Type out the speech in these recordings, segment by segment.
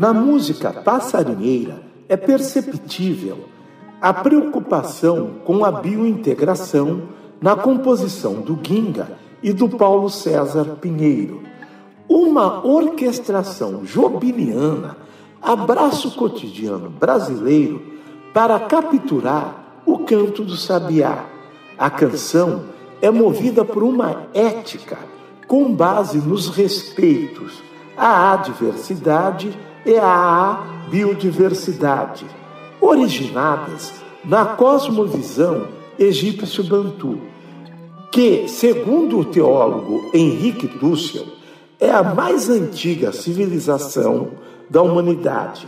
Na música passarinheira é perceptível a preocupação com a biointegração na composição do Ginga e do Paulo César Pinheiro. Uma orquestração jobiniana abraça o cotidiano brasileiro para capturar o canto do sabiá. A canção é movida por uma ética com base nos respeitos à adversidade e à biodiversidade, originadas na cosmovisão egípcio-bantu, que, segundo o teólogo Henrique Dussel, é a mais antiga civilização da humanidade.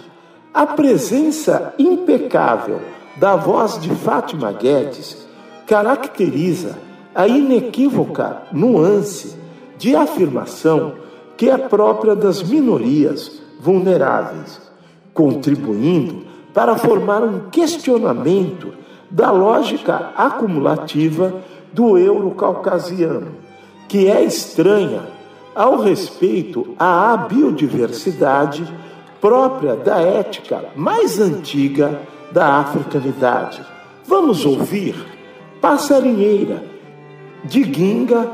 A presença impecável da voz de Fátima Guedes caracteriza a inequívoca nuance de afirmação que é própria das minorias vulneráveis, contribuindo para formar um questionamento da lógica acumulativa do euro-caucasiano, que é estranha ao respeito à biodiversidade própria da ética mais antiga da africanidade. Vamos ouvir Passarinheira, de Guinga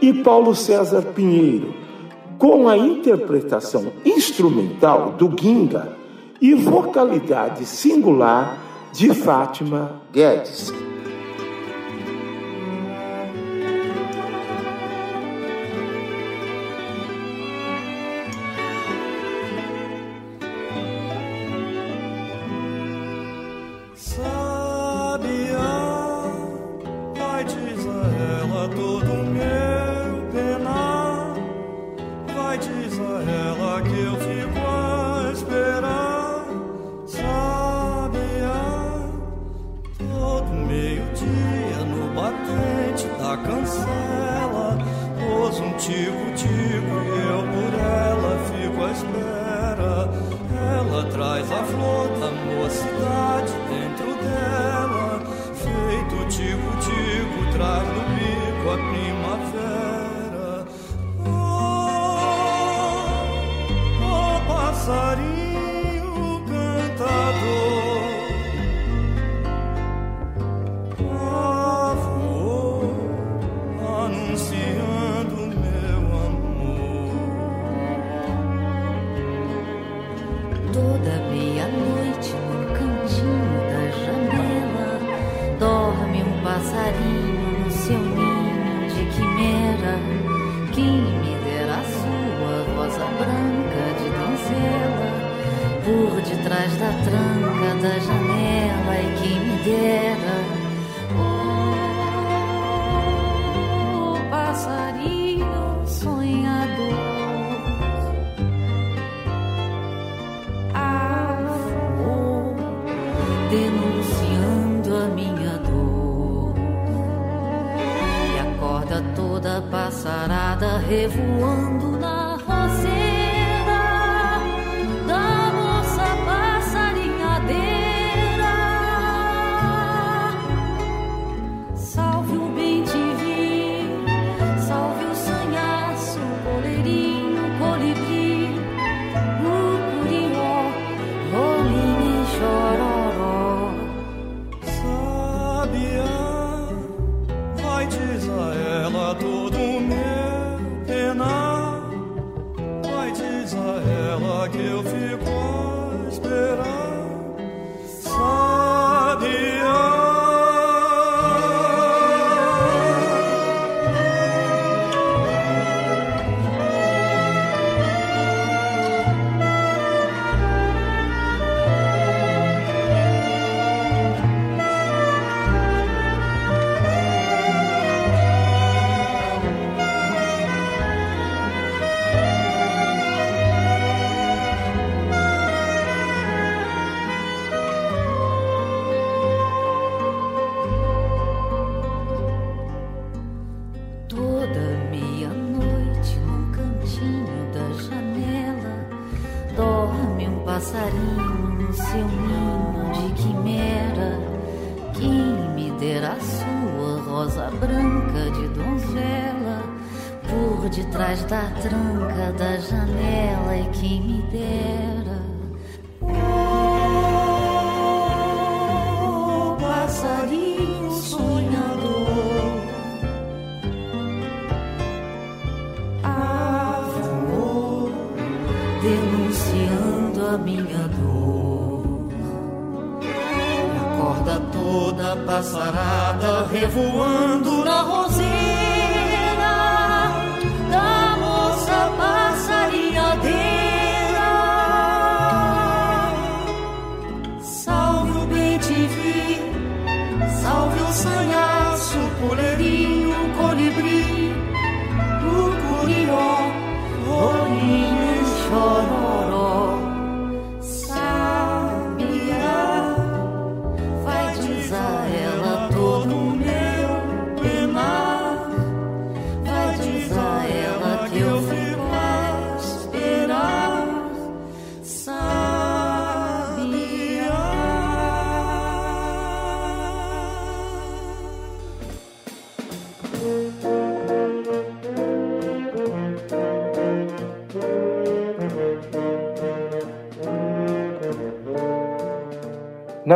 e Paulo César Pinheiro com a interpretação instrumental do Ginga e vocalidade singular de Fátima Guedes.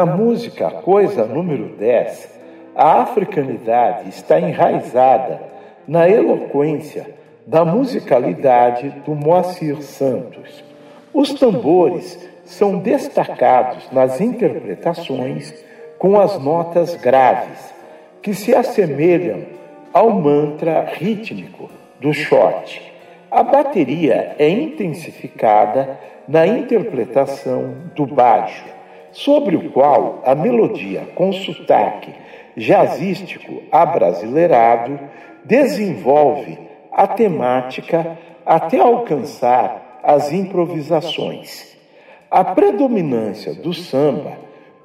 Na música Coisa número 10, a africanidade está enraizada na eloquência da musicalidade do Moacir Santos. Os tambores são destacados nas interpretações com as notas graves, que se assemelham ao mantra rítmico do shot. A bateria é intensificada na interpretação do baixo sobre o qual a melodia com sotaque jazzístico abrasileirado desenvolve a temática até alcançar as improvisações. A predominância do samba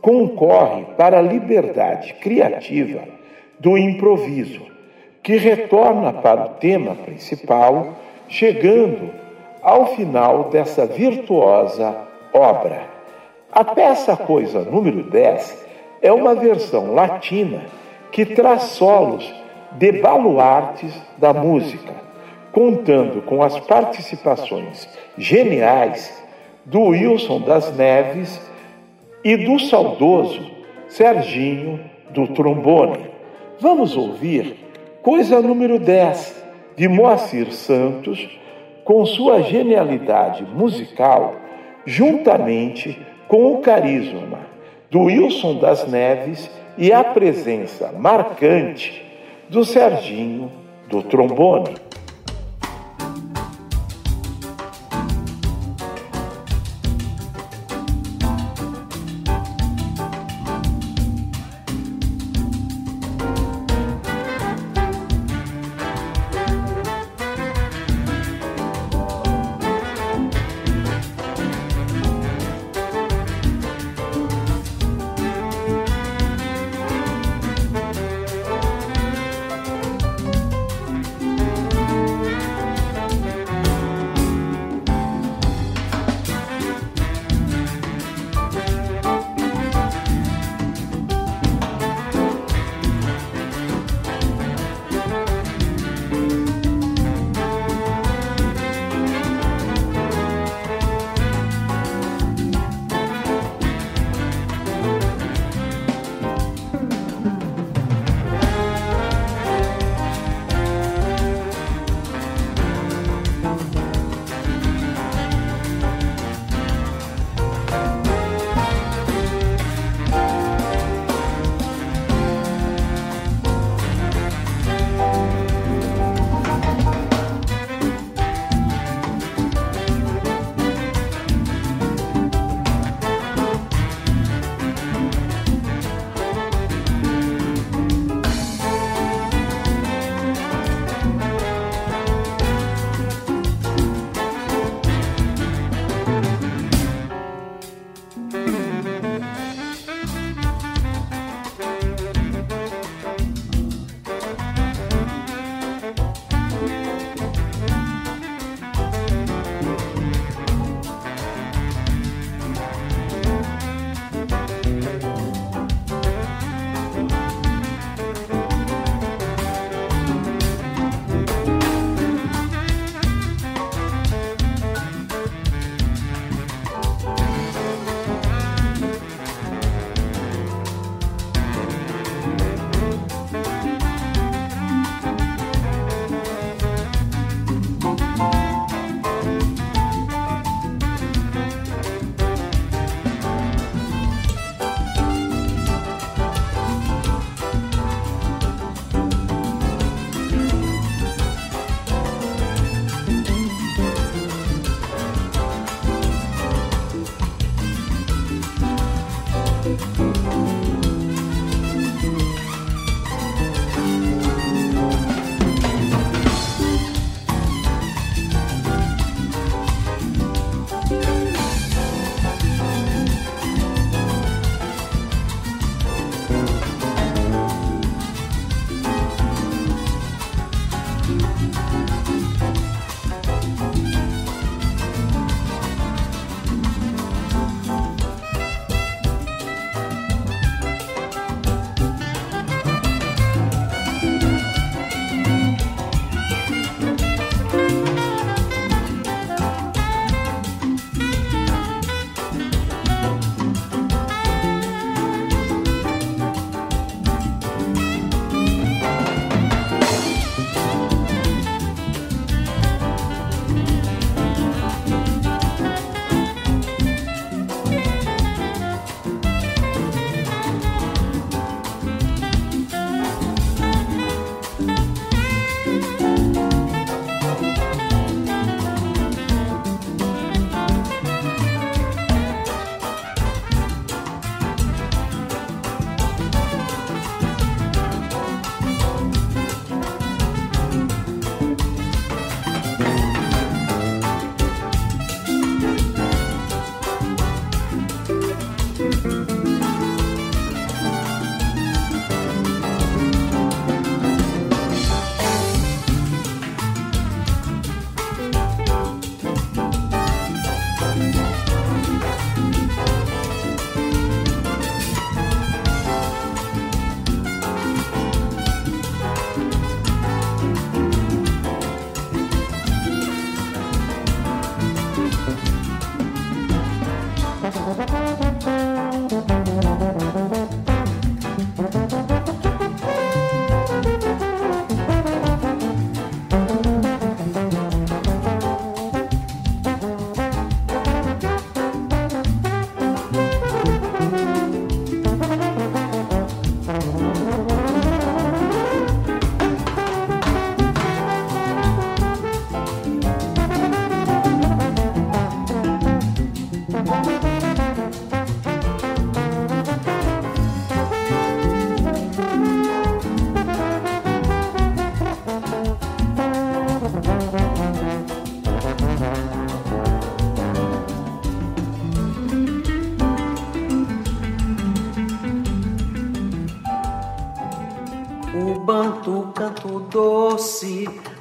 concorre para a liberdade criativa do improviso, que retorna para o tema principal, chegando ao final dessa virtuosa obra. A peça Coisa número 10 é uma versão latina que traz solos de baluartes da música, contando com as participações geniais do Wilson das Neves e do saudoso Serginho do trombone. Vamos ouvir Coisa número 10 de Moacir Santos, com sua genialidade musical, juntamente com o carisma do Wilson das Neves e a presença marcante do Serginho do trombone.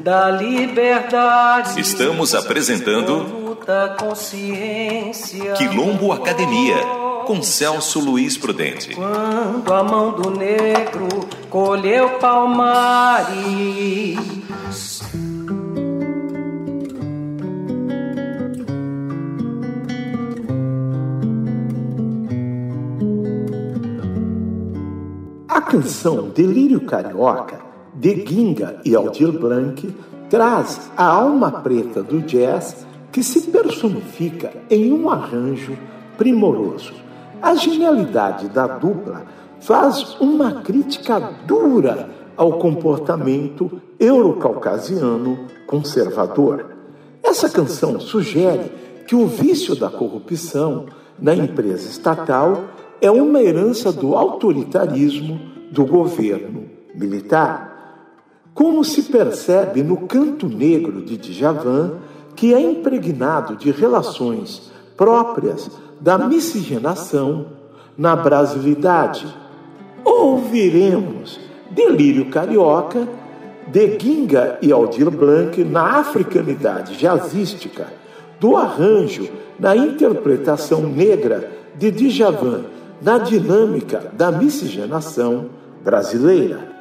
Da liberdade. Estamos apresentando consciência. Quilombo Academia com Celso Luiz Prudente. Quando a mão do negro colheu palmares. A canção Delírio Carioca, de Ginga e Aldir Blanc, traz a alma preta do jazz que se personifica em um arranjo primoroso. A genialidade da dupla faz uma crítica dura ao comportamento eurocaucasiano conservador. Essa canção sugere que o vício da corrupção na empresa estatal é uma herança do autoritarismo do governo militar. Como se percebe no Canto Negro de Djavan, que é impregnado de relações próprias da miscigenação na brasilidade. Ouviremos Delírio Carioca de Ginga e Aldir Blanc na africanidade jazzística, do arranjo na interpretação negra de Djavan na dinâmica da miscigenação brasileira.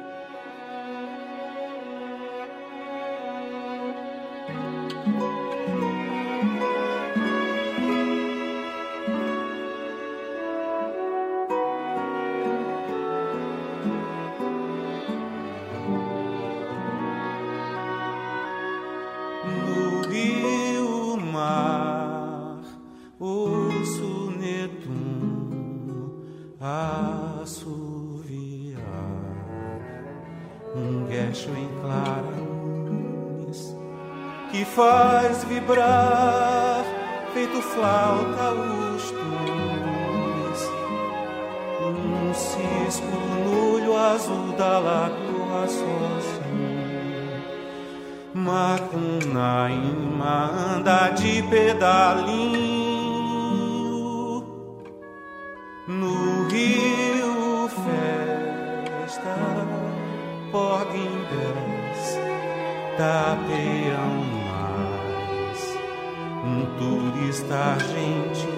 Francisco Lulho azul da lagoa sozinho Macunaíma anda de pedalinho No rio festa Porga em pés Tapeão mais Um turista argentino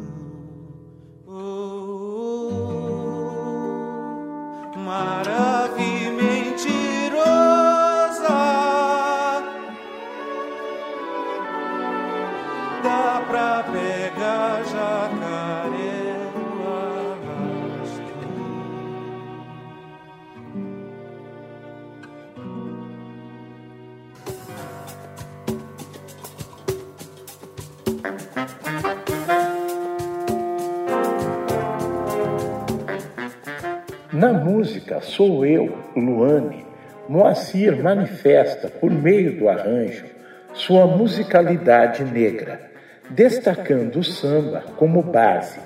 Na música Sou Eu, Luane, Moacir manifesta, por meio do arranjo, sua musicalidade negra, destacando o samba como base.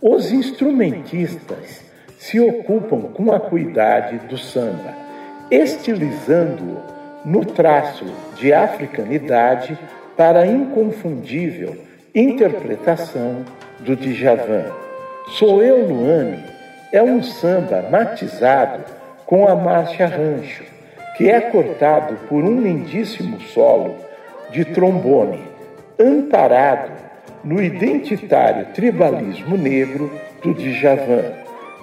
Os instrumentistas se ocupam com a cuidade do samba, estilizando-o no traço de africanidade para a inconfundível interpretação do Djavan. Sou eu, Luane, é um samba matizado com a marcha rancho, que é cortado por um lindíssimo solo de trombone, amparado no identitário tribalismo negro do Djavan,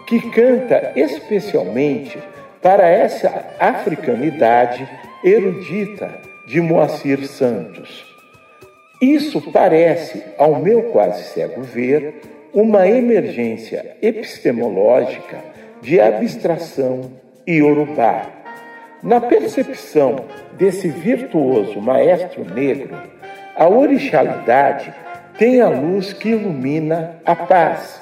que canta especialmente para essa africanidade erudita de Moacir Santos. Isso parece, ao meu quase cego ver, uma emergência epistemológica de abstração iorubá. Na percepção desse virtuoso maestro negro, a orixalidade tem a luz que ilumina a paz,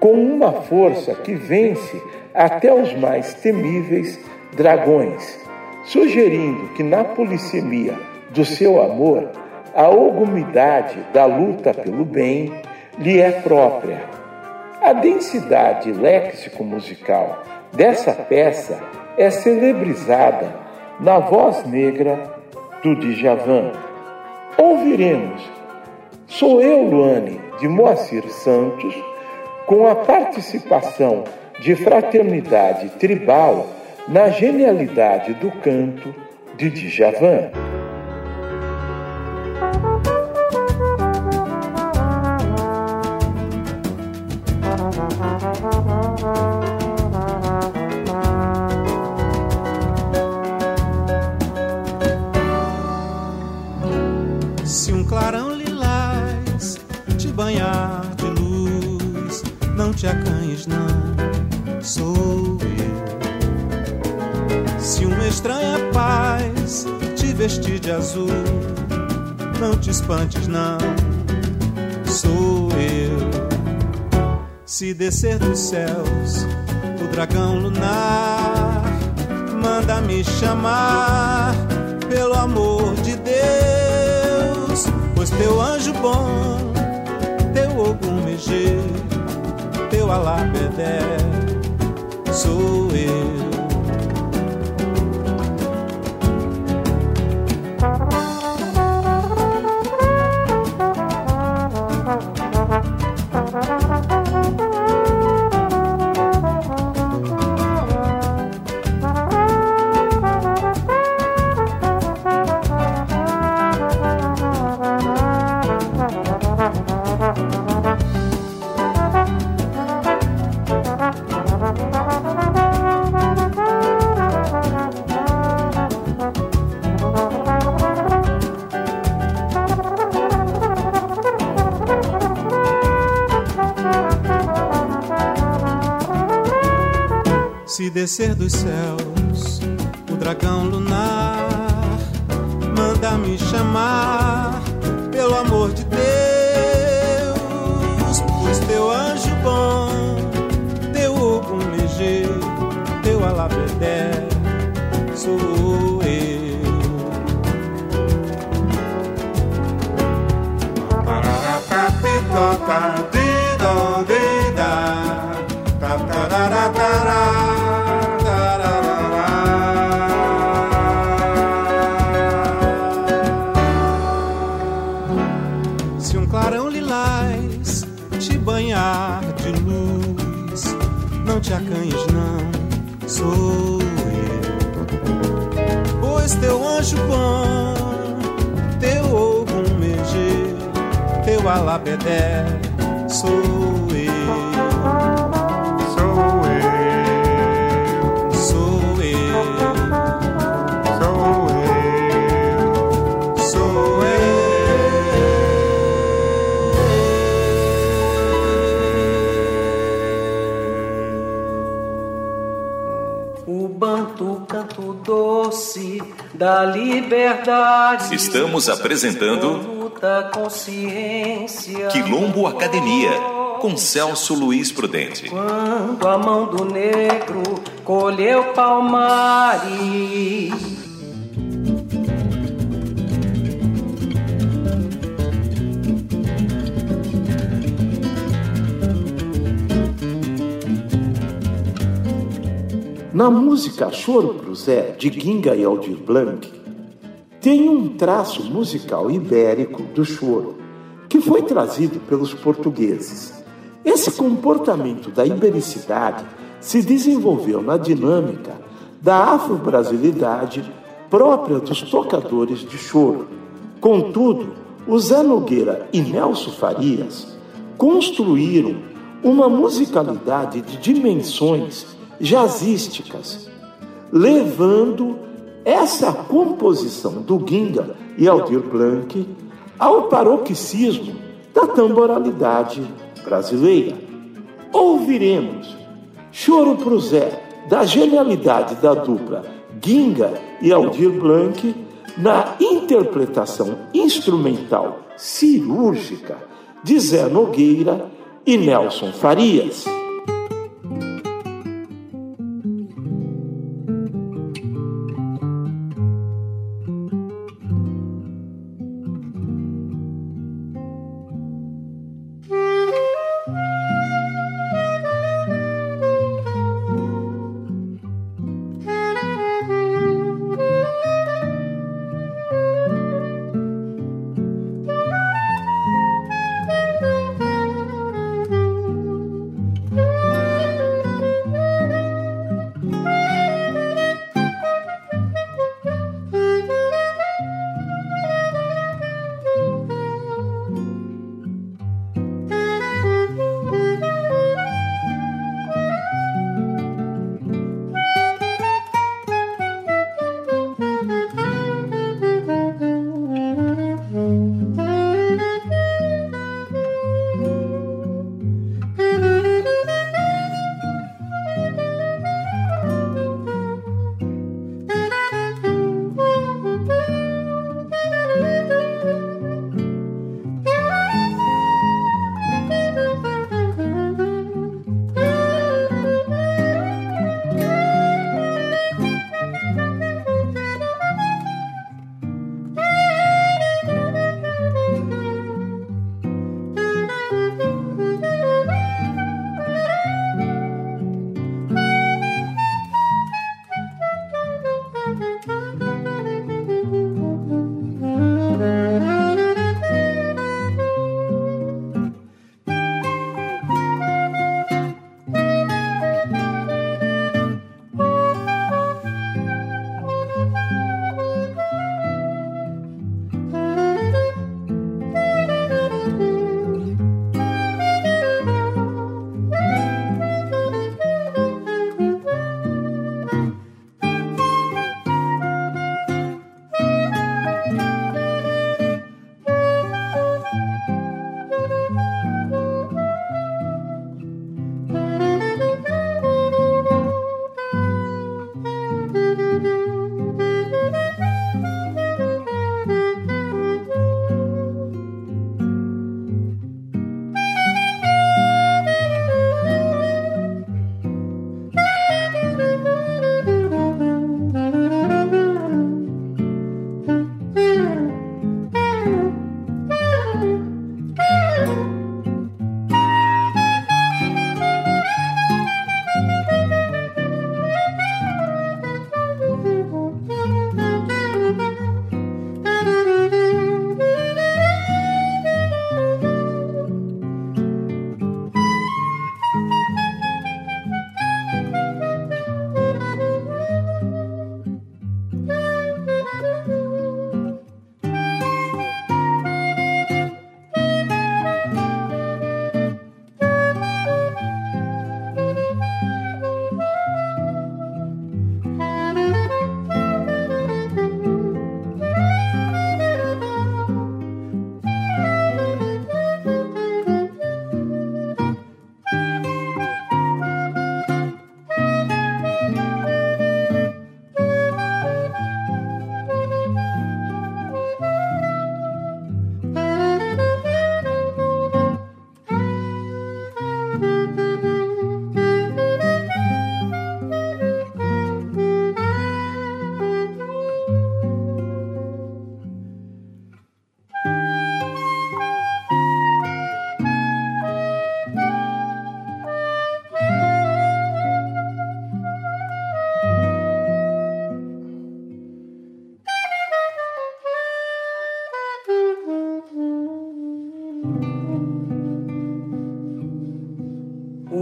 com uma força que vence até os mais temíveis Dragões, sugerindo que na polissemia do seu amor, a ogumidade da luta pelo bem lhe é própria. A densidade léxico-musical dessa peça é celebrizada na voz negra do Djavan. Ouviremos Sou Eu, Luane, de Moacir Santos, com a participação de fraternidade tribal na genialidade do canto de Djavan. Se um clarão lilás te banhar de luz, não te acanhes, não, sou eu. Se uma estranha paz te vestir de azul, não te espantes, não, sou eu. Se descer dos céus o dragão lunar, manda me chamar pelo amor de pois teu anjo bom, teu ogum megê, teu alabedé, sou eu. Descer dos céus Estamos apresentando luta consciência. Quilombo Academia, com Celso Luiz Prudente. Quando a mão do negro colheu palmares. Na música Choro pro Zé, de Ginga e Aldir Blanc, tem um traço musical ibérico do choro, que foi trazido pelos portugueses. Esse comportamento da ibericidade se desenvolveu na dinâmica da afro-brasilidade própria dos tocadores de choro. Contudo, o Zé Nogueira e Nelson Farias construíram uma musicalidade de dimensões jazzísticas, levando essa composição do Ginga e Aldir Blanc ao paroxismo da tamboralidade brasileira. Ouviremos Choro pro Zé, da genialidade da dupla Ginga e Aldir Blanc, na interpretação instrumental cirúrgica de Zé Nogueira e Nelson Farias.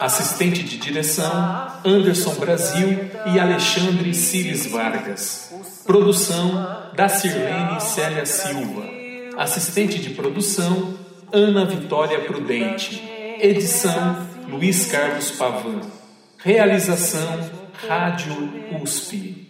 Assistente de direção: Anderson Brasil e Alexandre Cires Vargas. Produção: da Sirlene Célia Silva. Assistente de produção: Ana Vitória Prudente. Edição: Luiz Carlos Pavan. Realização: Rádio USP.